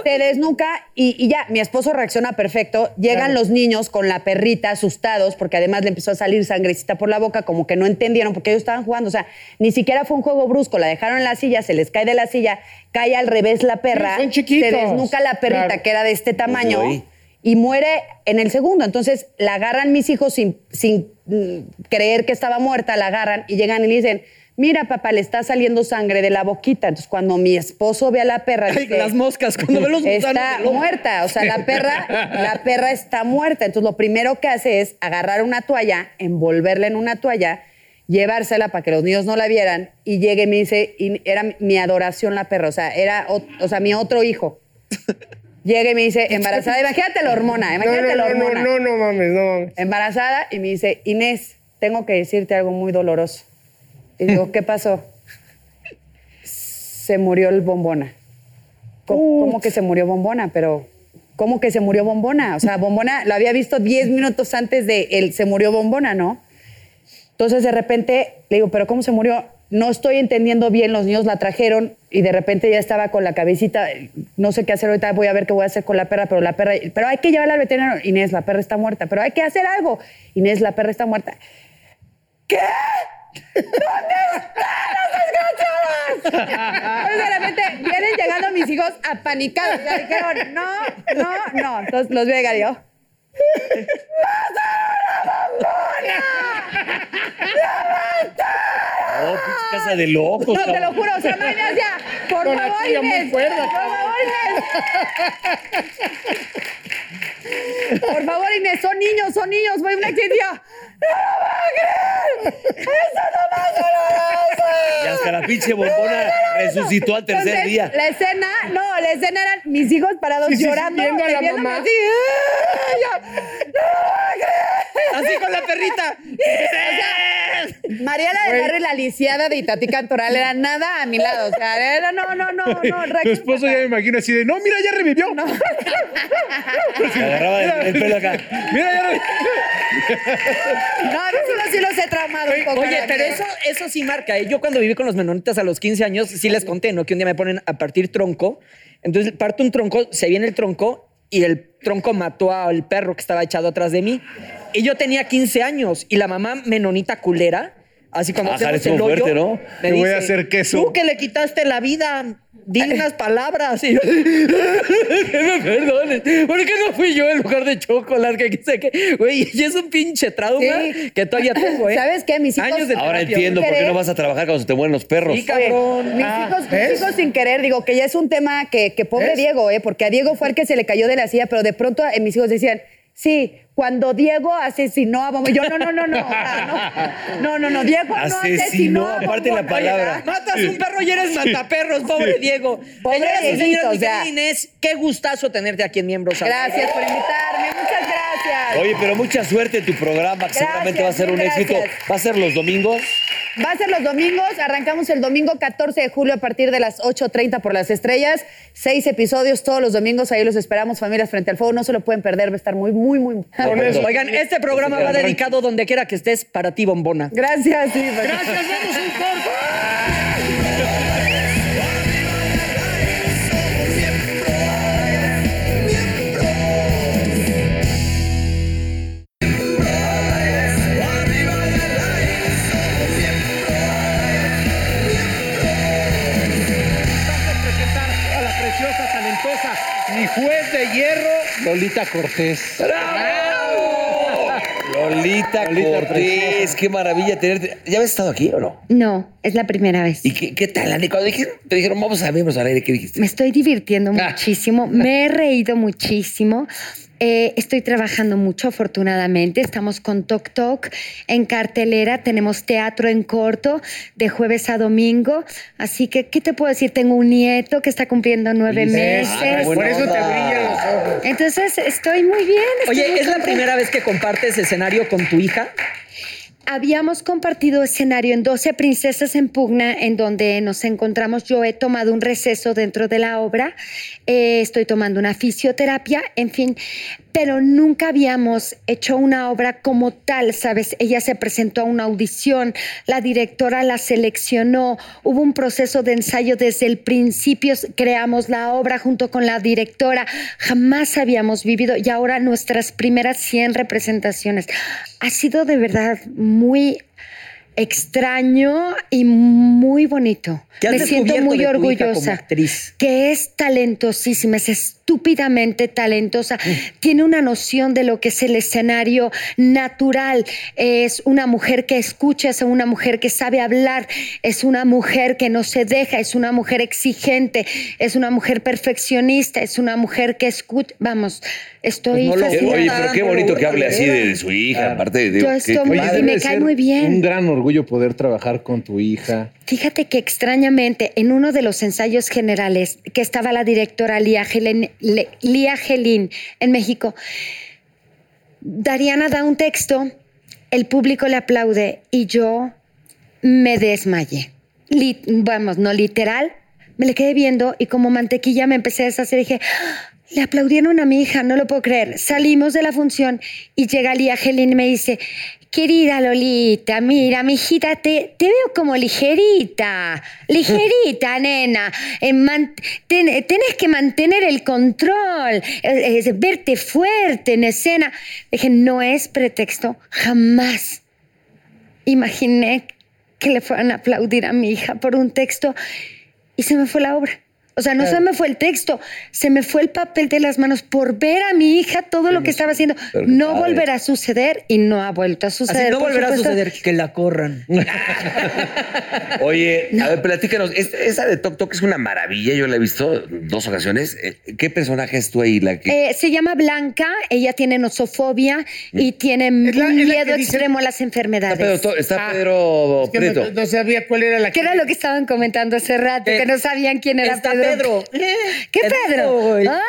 Se desnuca y, y ya, mi esposo reacciona perfecto. Llegan los niños con la perrita asustados porque además le empezó a salir sangrecita por la boca, como que no entendieron porque ellos estaban jugando. O sea, ni siquiera fue un juego brusco. La dejaron en la silla, se les cae de la silla, cae al revés la perra. Sí, son chiquitos. Se desnuca la perrita Claro. que era de este tamaño Uy. y muere en el segundo. Entonces la agarran mis hijos sin, sin mm, creer que estaba muerta, la agarran y llegan y le dicen. Mira, papá, le está saliendo sangre de la boquita. Entonces, cuando mi esposo ve a la perra, Ay, dice, las moscas, cuando ve los está muerta. O sea, la perra, la perra está muerta. Entonces, lo primero que hace es agarrar una toalla, envolverla en una toalla, llevársela para que los niños no la vieran y llegue y me dice, y era mi adoración la perra, o sea, era, o, o sea, mi otro hijo. Llega y me dice, embarazada, imagínate la hormona, imagínate no, la no, no, hormona. no, no mames, no mames. Embarazada y me dice, Inés, tengo que decirte algo muy doloroso. Y digo, ¿qué pasó? Se murió el bombona. ¿Cómo, cómo que se murió bombona? Pero, ¿cómo que se murió bombona? O sea, bombona lo había visto 10 minutos antes de él, se murió bombona, ¿no? Entonces, de repente, le digo, ¿pero cómo se murió? No estoy entendiendo bien, los niños la trajeron y de repente ya estaba con la cabecita, no sé qué hacer ahorita, voy a ver qué voy a hacer con la perra, pero la perra, pero hay que llevarla al veterinario. Inés, la perra está muerta, pero hay que hacer algo. Inés, la perra está muerta. ¿Qué? ¿Dónde están las desgraciadas? Entonces de repente vienen llegando mis hijos apanicados. Ya dijeron, no, no, no. Entonces los veo llegar y yo. No, pinche casa de locos, No, te lo juro, o sea, me hacía, por Con la favor, tuya muy Inés, cuerda, por favor, Inés. Por favor, Inés, son niños, son niños, fue un accidente. ¡No lo voy a creer! ¡Eso no más Y hasta la pinche bombona resucitó al tercer Entonces, día. La escena, no, la escena eran mis hijos parados Sí, sí, sí, llorando, viendo a la viéndome mamá. así, ¡ay! Yo, Así con la perrita. Mariela de Barrio, la lisiada de Itatí Cantoral, era nada a mi lado. O sea, era no, no, no, no. Tu esposo ya me imagino así de, no, mira, ya revivió. Se agarraba el, el pelo acá. Mira, ya revivió. No, uno sí los he traumado un poco. Oye, pero eso, eso sí marca. ¿eh? Yo cuando viví con los menonitas a los 15 años, sí les conté, ¿no? Que un día me ponen a partir tronco. Entonces parto un tronco, se viene el tronco y el tronco mató al perro que estaba echado atrás de mí. Y yo tenía 15 años y la mamá menonita culera, así cuando Ajá, hacemos el hoyo, fuerte, ¿no? me Te voy dice, a hacer queso. Tú que le quitaste la vida, dile unas palabras. Y yo, que me perdones. ¿Por qué no fui yo en lugar de chocolate? Que sé que, güey, y es un pinche trauma Sí. que todavía tengo, ¿eh? ¿Sabes qué? Mis hijos- Años de Ahora terapia. entiendo por qué no vas a trabajar cuando se te mueren los perros. Sí, cabrón. Mis, Ah, hijos, mis ¿ves? hijos sin querer, digo que ya es un tema que, que pobre ¿Ves? Diego, ¿eh? porque a Diego fue el que se le cayó de la silla, pero de pronto eh, mis hijos decían, sí, cuando Diego asesinó a Bombona. Yo, no, no, no, no. no, no, no, Diego no Asesinó, a aparte la palabra. Matas un perro y eres mataperros, pobre Diego. Pobre Dieguito, Inés, qué gustazo tenerte aquí en Miembros. Gracias por invitarme, muchas gracias. Oye, pero mucha suerte en tu programa, que seguramente va a ser un éxito. ¿Va a ser los domingos? Va a ser los domingos, arrancamos el domingo 14 de julio a partir de las 8.30 por las estrellas. Seis episodios todos los domingos, ahí los esperamos, familias frente al fuego. No se lo pueden perder, va a estar muy, muy, muy. Con eso. Oigan, este programa va dedicado donde quiera que estés para ti, bombona. Gracias, sí. Gracias, vamos un corte. Lolita Cortés. Lolita, Lolita Cortés, preciosa. qué maravilla tenerte. ¿Ya habías estado aquí o no? No, es la primera vez. ¿Y qué, qué tal, Ani? Cuando dijeron- te dijeron, vamos a vernos al aire, ¿qué dijiste? Me estoy divirtiendo Ah. muchísimo, me he reído muchísimo. Eh, estoy trabajando mucho, afortunadamente. Estamos con Tok Tok en cartelera. Tenemos teatro en corto de jueves a domingo. Así que, ¿qué te puedo decir? Tengo un nieto que está cumpliendo nueve meses. Ah, Por eso te brillan los ojos. Entonces, estoy muy bien. estoy Oye, muy ¿es la primera vez que compartes escenario con tu hija? Habíamos compartido escenario en 12 Princesas en Pugna, en donde nos encontramos. Yo he tomado un receso dentro de la obra, eh, estoy tomando una fisioterapia, en fin, pero nunca habíamos hecho una obra como tal, ¿sabes? Ella se presentó a una audición, la directora la seleccionó, hubo un proceso de ensayo desde el principio, creamos la obra junto con la directora, jamás habíamos vivido y ahora nuestras primeras 100 representaciones. Ha sido de verdad muy extraño y muy bonito. ¿Qué has Me siento muy orgullosa. actriz? Que es talentosísima, es estúpidamente talentosa. Mm. Tiene una noción de lo que es el escenario natural. Es una mujer que escucha, es una mujer que sabe hablar, es una mujer que no se deja, es una mujer exigente, es una mujer perfeccionista, es una mujer que escucha. Vamos, estoy Pues no lo-. Oye, pero qué bonito que hable así de, de su hija, aparte de... Yo qué- estoy qué muy- y me cae muy bien. Un gran orgullo poder trabajar con tu hija. Fíjate que extrañamente en uno de los ensayos generales que estaba la directora Lía Gelin, Lía Gelín en México, Dariana da un texto, el público le aplaude y yo me desmayé. Li- vamos, no literal, me le quedé viendo y como mantequilla me empecé a deshacer y dije, "Ah, le aplaudieron a mi hija, no lo puedo creer. Salimos de la función y llega Lía Gelín y me dice, querida Lolita, mira, mi hijita, te, te veo como ligerita, ligerita, nena. Eh, man- ten- tenés que mantener el control, eh, eh, verte fuerte en escena. Dije, no es pretexto, jamás imaginé que le fueran a aplaudir a mi hija por un texto y se me fue la obra. O sea, no se me fue el texto, se me fue el papel de las manos por ver a mi hija todo lo que estaba haciendo. Pero No padre. volverá a suceder y no ha vuelto a suceder. Así no volverá a suceder que la corran. Oye, a ver, platícanos. es- Esa de Tok Tok es una maravilla. Yo la he visto dos ocasiones. Eh, ¿Qué personaje es tú ahí? La que... Eh, se llama Blanca, ella tiene nosofobia y tiene la- miedo que dice- extremo a las está enfermedades. Pedro, está Ah, Pedro Es que Prieto. no, no sabía cuál era la ¿Qué era lo que estaban comentando hace rato? Eh, que no sabían quién era está Pedro. Pedro. ¿Qué Pedro? Ah,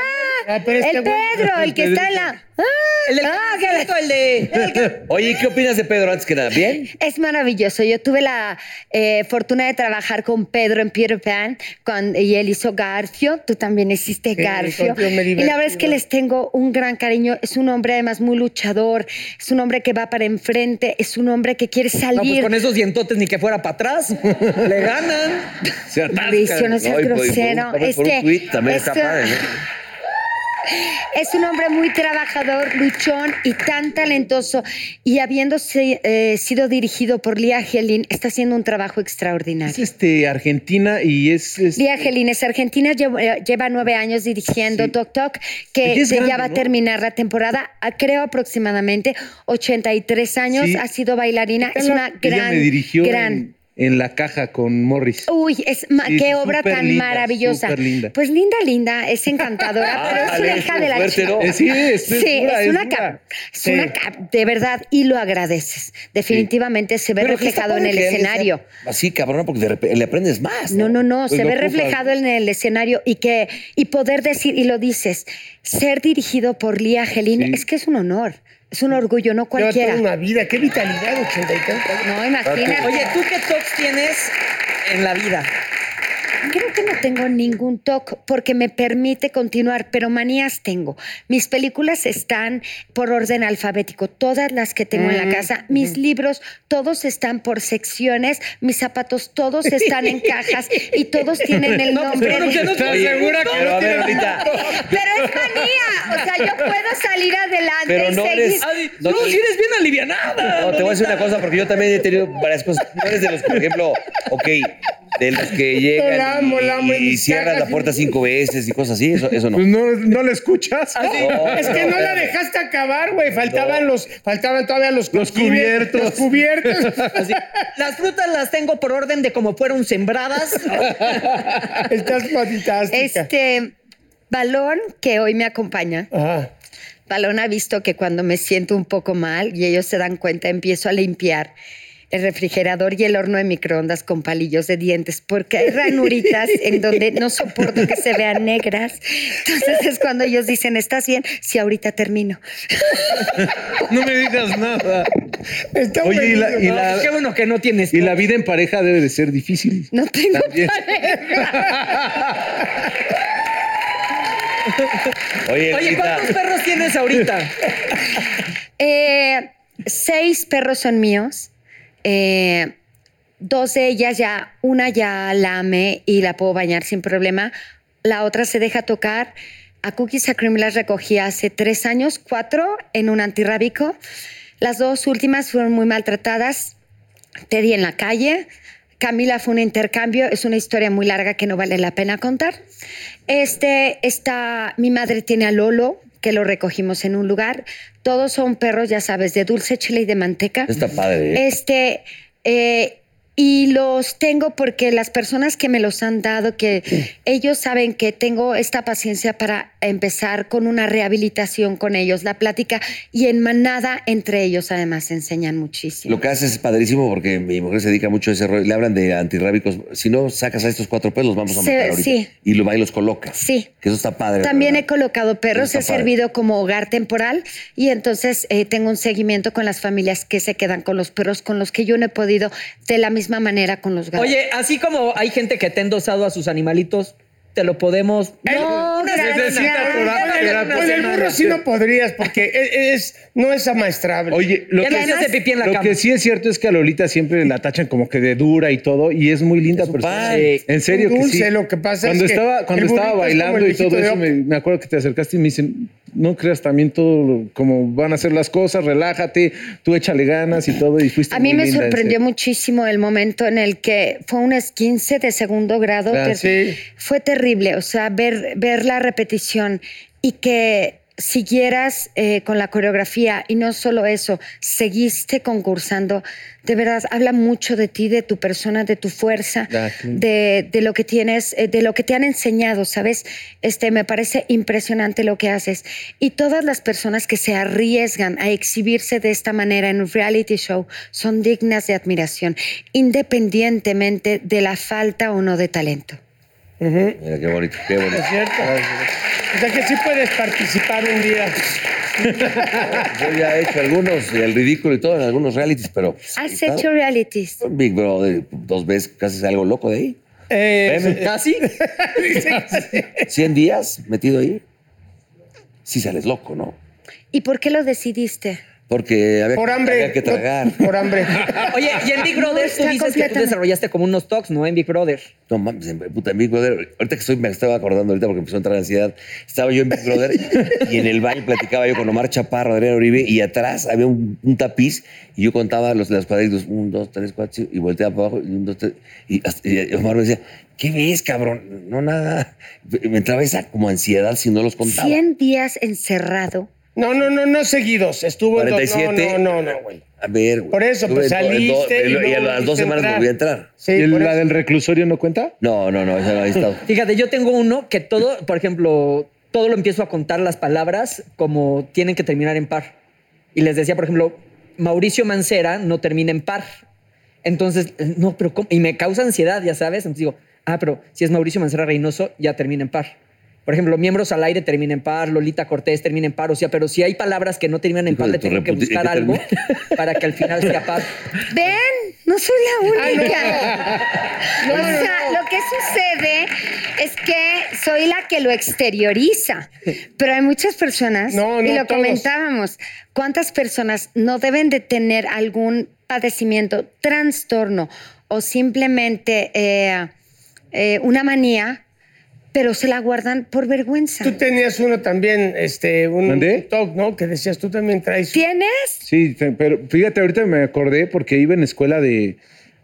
Ah, el Pedro, el que está en la... Ah, El del ah, que- el de... el que- Oye, ¿qué opinas de Pedro antes que nada? ¿Bien? Es maravilloso. Yo tuve la eh, fortuna de trabajar con Pedro en Peter Pan con, y él hizo Garfio. Tú también hiciste Sí, Garfio. me Y la verdad es que les tengo un gran cariño. Es un hombre además muy luchador. Es un hombre que va para enfrente. Es un hombre que quiere No, salir. pues con esos dientotes ni que fuera para atrás. Le ganan. Se atasca. Mauricio, no seas por- por un- grosero. por un Es que tuit también está esto- padre, ¿no? Es un hombre muy trabajador, luchón y tan talentoso. Y habiéndose eh, sido dirigido por Lía Gelin, está haciendo un trabajo Es extraordinario. este Argentina y es, es- Lía Gelin es argentina, lleva, eh, lleva nueve años dirigiendo Sí. Tok Tok, que es ya grande, va a ¿no? terminar la temporada, ah, creo aproximadamente 83 años, Sí. ha sido bailarina, es una gran, me dirigió gran... en, en la caja con Morris. Uy, es Sí, qué obra tan linda, maravillosa. linda. Pues linda, linda, es encantadora, pero es una hija de la ¿no? chica. Eh, sí, es, es Sí, es una cap, es una cap, de verdad, y lo agradeces. Definitivamente se ve Pero reflejado en el sea escenario. Así, cabrón, porque de repente le aprendes más. No, no, no, Pues se ve reflejado ¿no? en el escenario y que y poder decir y lo dices, ser dirigido por Lía Gelín es que es un honor, es un orgullo, no Lleva cualquiera. toda una vida, qué vitalidad, ochenta y tantos. No, imagínate. Oye, ¿tú qué tocs tienes en la vida? Creo que no tengo ningún toque porque me permite continuar, pero manías tengo. Mis películas están por orden alfabético, todas las que tengo en la casa. Mis libros, todos están por secciones. Mis zapatos, todos están en cajas y todos tienen el nombre. pero que de- no- ¿Estás Oye, segura que pero no tiene ahorita. Pero es manía. O sea, yo puedo salir adelante Pero y no seguir. eres- No, no, si eres bien alivianada. No, te voy a decir una cosa, porque yo también he tenido varias cosas. No eres de los, por ejemplo, ok, de los que llegan la y, la y mis cierran la puerta cinco veces y cosas así, eso, eso no. Pues no, no le escuchas. No, Es que no la dejaste acabar, güey. Faltaban los, faltaban todavía los, Los cubiertos. Los cubiertos. Así. Las frutas las tengo por orden de cómo fueron sembradas. Estás fantástica. Este balón que hoy me acompaña. Ajá. Balón ha visto que cuando me siento un poco mal y ellos se dan cuenta, empiezo a limpiar el refrigerador y el horno de microondas con palillos de dientes, porque hay ranuritas en donde no soporto que se vean negras. Entonces es cuando ellos dicen, ¿estás bien? Sí, ahorita termino. No me digas nada. Está Oye, y la- y la- Qué bueno que no tienes. Y la vida en pareja debe de ser difícil. No tengo También. Oye, ¿cuántos perros tienes ahorita? Eh, seis perros son míos. Eh, dos de ellas ya, una ya la amé y la puedo bañar sin problema. La otra se deja tocar. A Cookies a Cream las recogí hace tres años, cuatro, en un antirrábico. Las dos últimas fueron muy maltratadas. Teddy en la calle. Camila fue un intercambio, es una historia muy larga que no vale la pena contar. Este está, mi madre tiene a Lolo, que lo recogimos en un lugar. Todos son perros, ya sabes, de dulce chile y de manteca. está padre. ¿eh? Este, eh, y los tengo porque las personas que me los han dado, que ellos saben que tengo esta paciencia para empezar con una rehabilitación con ellos, la plática y en manada entre ellos además enseñan muchísimo. Lo que haces es padrísimo porque mi mujer se dedica mucho a ese rollo. Le hablan de antirrábicos. Si no sacas a estos cuatro pelos, los vamos a Sí, matar ahorita. sí. Y lo va y los coloca. Sí. Que eso está padre. También he ¿verdad? colocado perros, he padre. servido como hogar temporal y entonces eh, tengo un seguimiento con las familias que se quedan con los perros con los que yo no he podido de la misma manera con los gatos. Oye, así como hay gente que te ha endosado a sus animalitos, te lo podemos. No, Una gracias. Con el burro sí no podrías, porque es, es- no es amaestrable. Oye, lo que, no hace pipí en la lo cama. que sí es cierto es que a Lolita siempre la tachan como que de dura y todo, y es muy linda persona. En serio que Dulce, sí. lo que pasa cuando es que estaba, cuando estaba es bailando y todo eso, me, me acuerdo que te acercaste y me dicen, no creas también todo como van a ser las cosas, relájate, tú échale ganas y todo, y fuiste A mí me sorprendió muchísimo el momento en el que fue un esquince de segundo grado. Ah, sí. Fue terrible, o sea, ver, ver la repetición y que siguieras eh, con la coreografía y no solo eso, seguiste concursando. De verdad, habla mucho de ti, de tu persona, de tu fuerza, de, de lo que tienes, eh, de lo que te han enseñado, ¿sabes? Este, me parece impresionante lo que haces. Y todas las personas que se arriesgan a exhibirse de esta manera en un reality show son dignas de admiración, independientemente de la falta o no de talento. Mira, qué bonito, qué bonito. ¿Es cierto? O sea que sí puedes participar un día. Yo ya he hecho algunos, el ridículo y todo en algunos realities, pero. ¿Has hecho realities? Big Brother, dos veces casi es algo loco de ahí. Eh, ¿Casi? 100 días metido ahí. Sí sales loco, ¿no? ¿Y por qué lo decidiste? Porque había, por que- hambre. había que no- tragar. por hambre. Oye, y en Big Brother tú dices que tú desarrollaste como unos talks, ¿no? En Big Brother. No mames, en, puta, en Big Brother, ahorita que estoy, me estaba acordando ahorita porque empezó a entrar ansiedad. Estaba yo en Big Brother y en el baño platicaba yo con Omar Chaparro, Adrián Uribe, y atrás había un, un tapiz y yo contaba los, los cuadritos, un, dos, tres, cuatro, cinco, y volteaba para abajo, y un, dos, tres, y, hasta- y Omar me decía, ¿qué ves, cabrón? No, nada. Me entraba esa como ansiedad si no los contaba. 100 días encerrado. No, no, no, no seguidos. Estuvo en dos- 47. No, no, no, no, güey. A ver, güey. Por eso, pues, en en saliste y y, a las dos semanas entrar. volví a entrar. Sí, ¿Y el- la del reclusorio no cuenta? No, no, no, esa no había estado. Fíjate, yo tengo uno que todo, por ejemplo, todo lo empiezo a contar las palabras como tienen que terminar en par. Y les decía, por ejemplo, Mauricio Mancera no termina en par. Entonces, no, pero ¿cómo? Y me causa ansiedad, ya sabes. Entonces digo, ah, pero si es Mauricio Mancera Reynoso, ya termina en par. Por ejemplo, miembros al aire termina en par, Lolita Cortés termina en par. O sea, pero si hay palabras que no terminan en par, de le tengo que buscar algo para que al final sea par. Ven, no soy la Ay, no. única. No, o sea, no. lo que sucede es que soy la que lo exterioriza, pero hay muchas personas, No, no y lo todos. comentábamos, ¿cuántas personas no deben de tener algún padecimiento, trastorno o simplemente eh, eh, una manía, pero se la guardan por vergüenza? Tú tenías uno también, este, un ¿Mandé? talk, ¿no? Que decías, tú también traes. ¿Tienes? Sí, pero fíjate, ahorita me acordé porque iba en escuela de,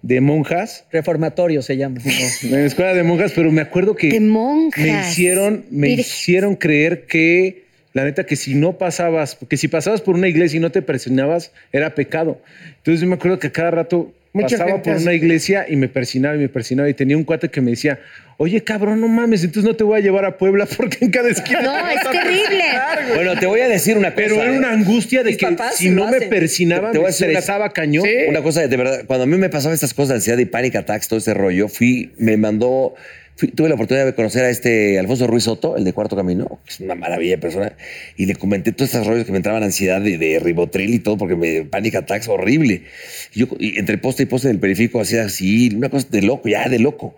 de monjas. Reformatorio se llama. En la escuela de monjas, pero me acuerdo que De monjas. me hicieron, me Virgen. hicieron creer que la neta que si no pasabas, que si pasabas por una iglesia y no te persinabas, era pecado. Entonces yo me acuerdo que cada rato Mucha pasaba gente por hace- una iglesia y me persinaba y me persinaba y tenía un cuate que me decía, oye cabrón, no mames, entonces no te voy a llevar a Puebla porque en cada esquina. No, te vas es terrible. persinar, güey". Bueno, te voy a decir una cosa. Pero era ¿eh? una angustia de Mis que si no me hacen. persinaba, Te voy a decir cañón. Sí. Una cosa de verdad, cuando a mí me pasaban estas cosas de ansiedad y panic attacks, todo ese rollo, fui, me mandó, fui- tuve la oportunidad de conocer a este Alfonso Ruiz Soto, el de Cuarto Camino, que es una maravilla de persona, y le comenté todos estos rollos que me entraban ansiedad de, de ribotril y todo, porque me panic attacks horrible. Y yo, y entre poste y poste del periférico hacía así, una cosa de loco, ya de loco.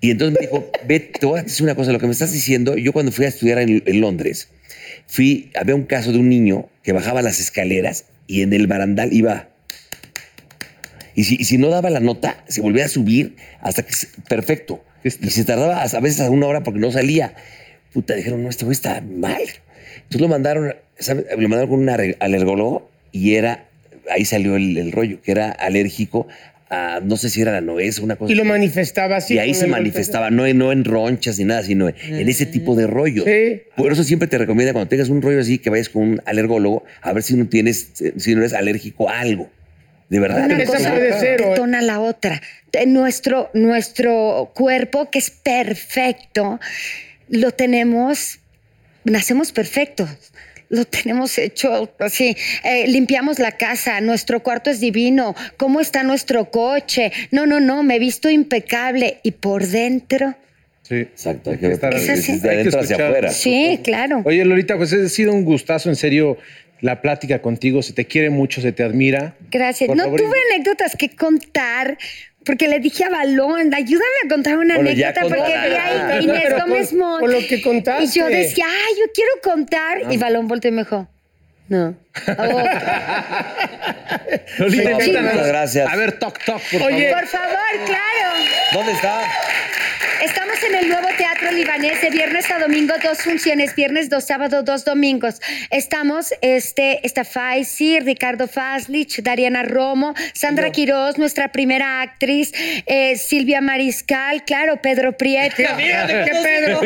Y entonces me dijo, ve, te voy a decir una cosa, lo que me estás diciendo, yo cuando fui a estudiar en, en Londres, fui, había un caso de un niño que bajaba las escaleras y en el barandal iba y si, y si no daba la nota, se volvía a subir hasta que... perfecto. Y se tardaba a veces a una hora porque no salía. Puta, dijeron, no, este güey está mal. Entonces lo mandaron. Lo mandaron con un aler- alergólogo y era... Ahí salió el, el rollo, que era alérgico a... No sé si era la nuez o una cosa Y lo manifestaba así. Y ahí se manifestaba, no en, no en ronchas ni nada, sino en ese tipo de rollo. Sí. Por eso siempre te recomienda cuando tengas un rollo así que vayas con un alergólogo a ver si no tienes, si no eres alérgico a algo. De verdad. Una cosa puede ser, o- detona la otra. De Nuestro, nuestro cuerpo, que es perfecto, lo tenemos, nacemos perfectos. Lo tenemos hecho así. Eh, limpiamos la casa, nuestro cuarto es divino. ¿Cómo está nuestro coche? No, no, no, me he visto impecable. Y por dentro, Sí. Exacto, hay que Estar- Es así. que adentro hacia afuera. sí, claro. Oye, Lolita, pues ha sido un gustazo, en serio, la plática contigo. Se te quiere mucho, se te admira. Gracias. Por no favor, tuve anécdotas que contar. Porque le dije a Balón, ayúdame a contar una Bueno, anécdota porque vi a Inés Pero Gómez con- Montt. con lo que contaste. Y yo decía, ay, yo quiero contar. Ah. Y Balón volteó y me dijo, no. No, muchas gracias. A ver, toc, toc, por Oye, favor. Por favor, claro. ¿Dónde está? Estamos en el nuevo Teatro Libanés de viernes a domingo, dos funciones, viernes, dos sábados, dos domingos. Estamos, este, está Faisy, Ricardo Faslich, Dariana Romo, Sandra Quiroz, nuestra primera actriz, eh, Silvia Mariscal, claro, Pedro Prieto. Mira, ¿de qué Pedro?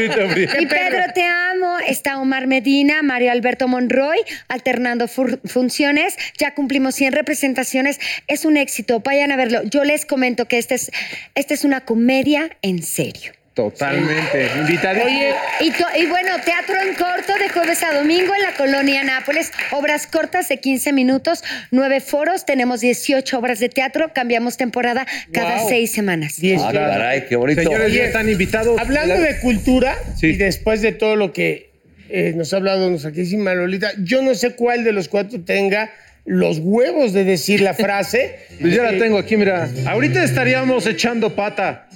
Y Pedro, te amo. Está Omar Medina, Mario Alberto Monroy, alternando funciones. Ya cumplimos 100 representaciones. Es un éxito. Vayan a verlo. Yo les comento que esta es, esta es una comedia en serio. Totalmente. Invitadito. Oye, Y, to- y bueno, teatro en corto de jueves a domingo en la colonia Nápoles. Obras cortas de 15 minutos, nueve foros. Tenemos 18 obras de teatro. Cambiamos temporada cada Wow. seis semanas. diez Ah, caray, qué bonito. Señores, ya están invitados. Hablando de cultura, Sí. y después de todo lo que eh, nos ha hablado nuestra queridísima Lolita, yo no sé cuál de los cuatro tenga los huevos de decir la frase. Pues ya la tengo aquí, mira. Ahorita estaríamos echando pata,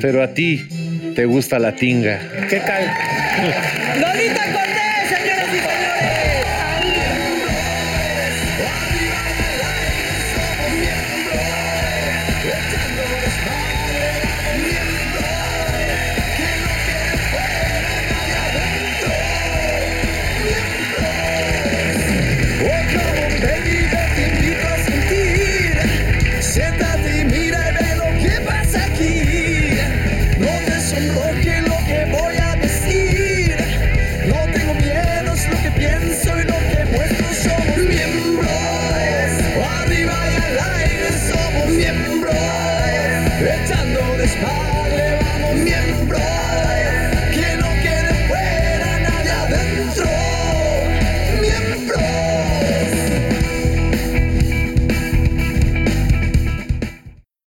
pero a ti te gusta la tinga. ¿Qué tal? ¡Lolita